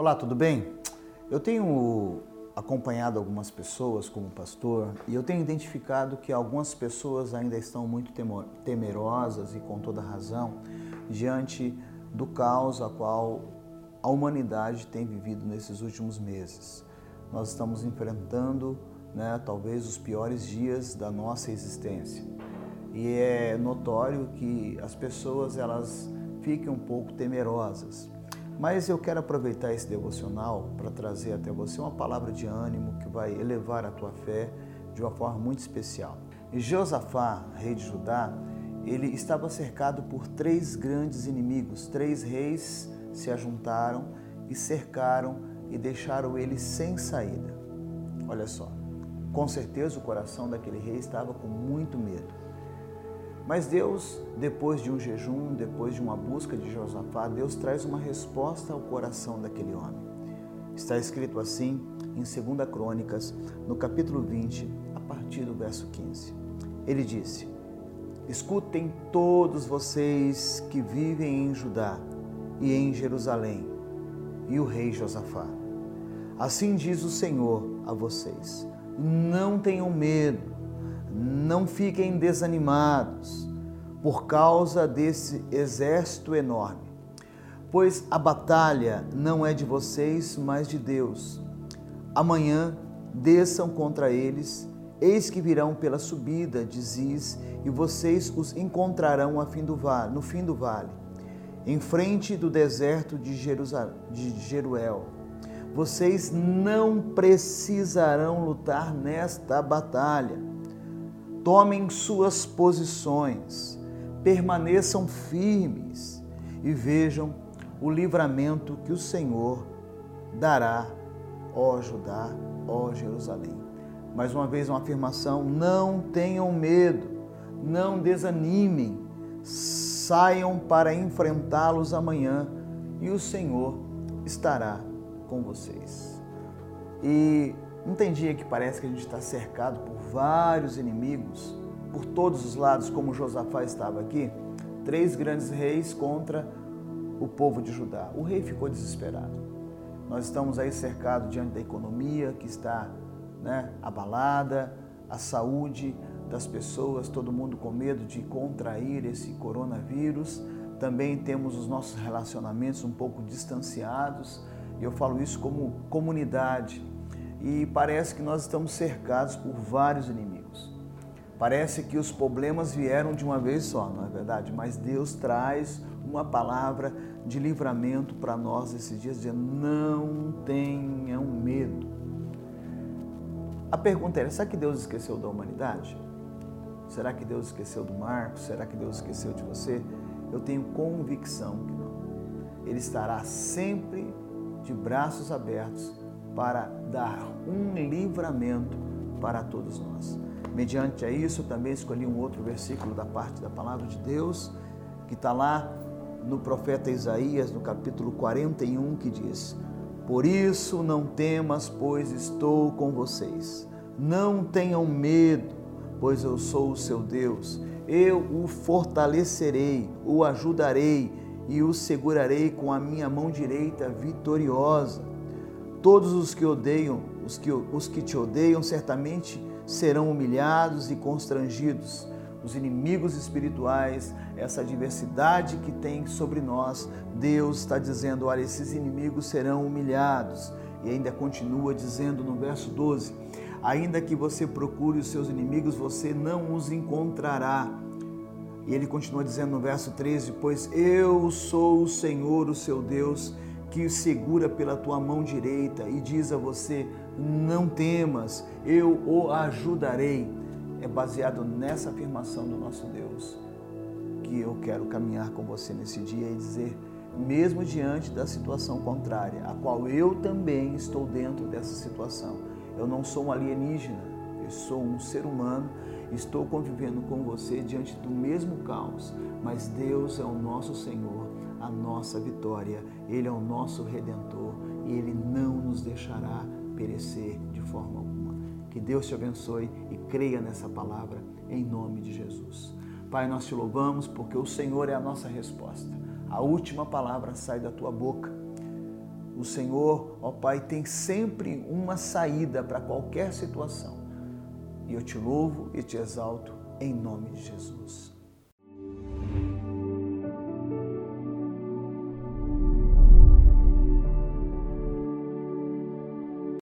Olá, tudo bem? Eu tenho acompanhado algumas pessoas como pastor e eu tenho identificado que algumas pessoas ainda estão muito temerosas e com toda razão diante do caos a qual a humanidade tem vivido nesses últimos meses. Nós estamos enfrentando, né, talvez os piores dias da nossa existência. E é notório que as pessoas elas fiquem um pouco temerosas. Mas eu quero aproveitar esse devocional para trazer até você uma palavra de ânimo que vai elevar a tua fé de uma forma muito especial. Josafá, rei de Judá, ele estava cercado por três grandes inimigos. Três reis se ajuntaram e cercaram e deixaram ele sem saída. Olha só, com certeza o coração daquele rei estava com muito medo. Mas Deus, depois de um jejum, depois de uma busca de Josafá, Deus traz uma resposta ao coração daquele homem. Está escrito assim em 2 Crônicas, no capítulo 20, a partir do verso 15. Ele disse: Escutem todos vocês que vivem em Judá e em Jerusalém, e o rei Josafá. Assim diz o Senhor a vocês: Não tenham medo não fiquem desanimados por causa desse exército enorme, pois a batalha não é de vocês, mas de Deus. Amanhã desçam contra eles, eis que virão pela subida de Ziz, e vocês os encontrarão vale, no fim do vale, em frente do deserto de, de Jeruel. Vocês não precisarão lutar nesta batalha tomem suas posições, permaneçam firmes e vejam o livramento que o Senhor dará, ó Judá, ó Jerusalém. Mais uma vez, uma afirmação: não tenham medo, não desanimem, saiam para enfrentá-los amanhã e o Senhor estará com vocês. E não tem dia que parece que a gente está cercado por vários inimigos, por todos os lados, como Josafá estava aqui? Três grandes reis contra o povo de Judá. O rei ficou desesperado. Nós estamos aí cercados diante da economia que está né, abalada, a saúde das pessoas, todo mundo com medo de contrair esse coronavírus. Também temos os nossos relacionamentos um pouco distanciados. E eu falo isso como comunidade e parece que nós estamos cercados por vários inimigos. Parece que os problemas vieram de uma vez só, não é verdade? Mas Deus traz uma palavra de livramento para nós esses dias, dizendo: não tenham medo. A pergunta é: será que Deus esqueceu da humanidade? Será que Deus esqueceu do Marcos? Será que Deus esqueceu de você? Eu tenho convicção que não. Ele estará sempre de braços abertos para dar um livramento para todos nós. Mediante a isso, também escolhi um outro versículo da parte da palavra de Deus, que está lá no profeta Isaías, no capítulo 41, que diz: Por isso não temas, pois estou com vocês. Não tenham medo, pois eu sou o seu Deus. Eu o fortalecerei, o ajudarei e o segurarei com a minha mão direita vitoriosa. Todos os que odeiam, os que, os que te odeiam, certamente serão humilhados e constrangidos. Os inimigos espirituais, essa adversidade que tem sobre nós, Deus está dizendo: olha, esses inimigos serão humilhados. E ainda continua dizendo no verso 12: ainda que você procure os seus inimigos, você não os encontrará. E ele continua dizendo no verso 13: Pois eu sou o Senhor, o seu Deus, que o segura pela tua mão direita e diz a você: Não temas, eu o ajudarei. É baseado nessa afirmação do nosso Deus que eu quero caminhar com você nesse dia e dizer, mesmo diante da situação contrária, a qual eu também estou dentro dessa situação. Eu não sou um alienígena, eu sou um ser humano, estou convivendo com você diante do mesmo caos, mas Deus é o nosso Senhor a nossa vitória. Ele é o nosso redentor e ele não nos deixará perecer de forma alguma. Que Deus te abençoe e creia nessa palavra em nome de Jesus. Pai, nós te louvamos porque o Senhor é a nossa resposta. A última palavra sai da tua boca. O Senhor, ó Pai, tem sempre uma saída para qualquer situação. E eu te louvo e te exalto em nome de Jesus.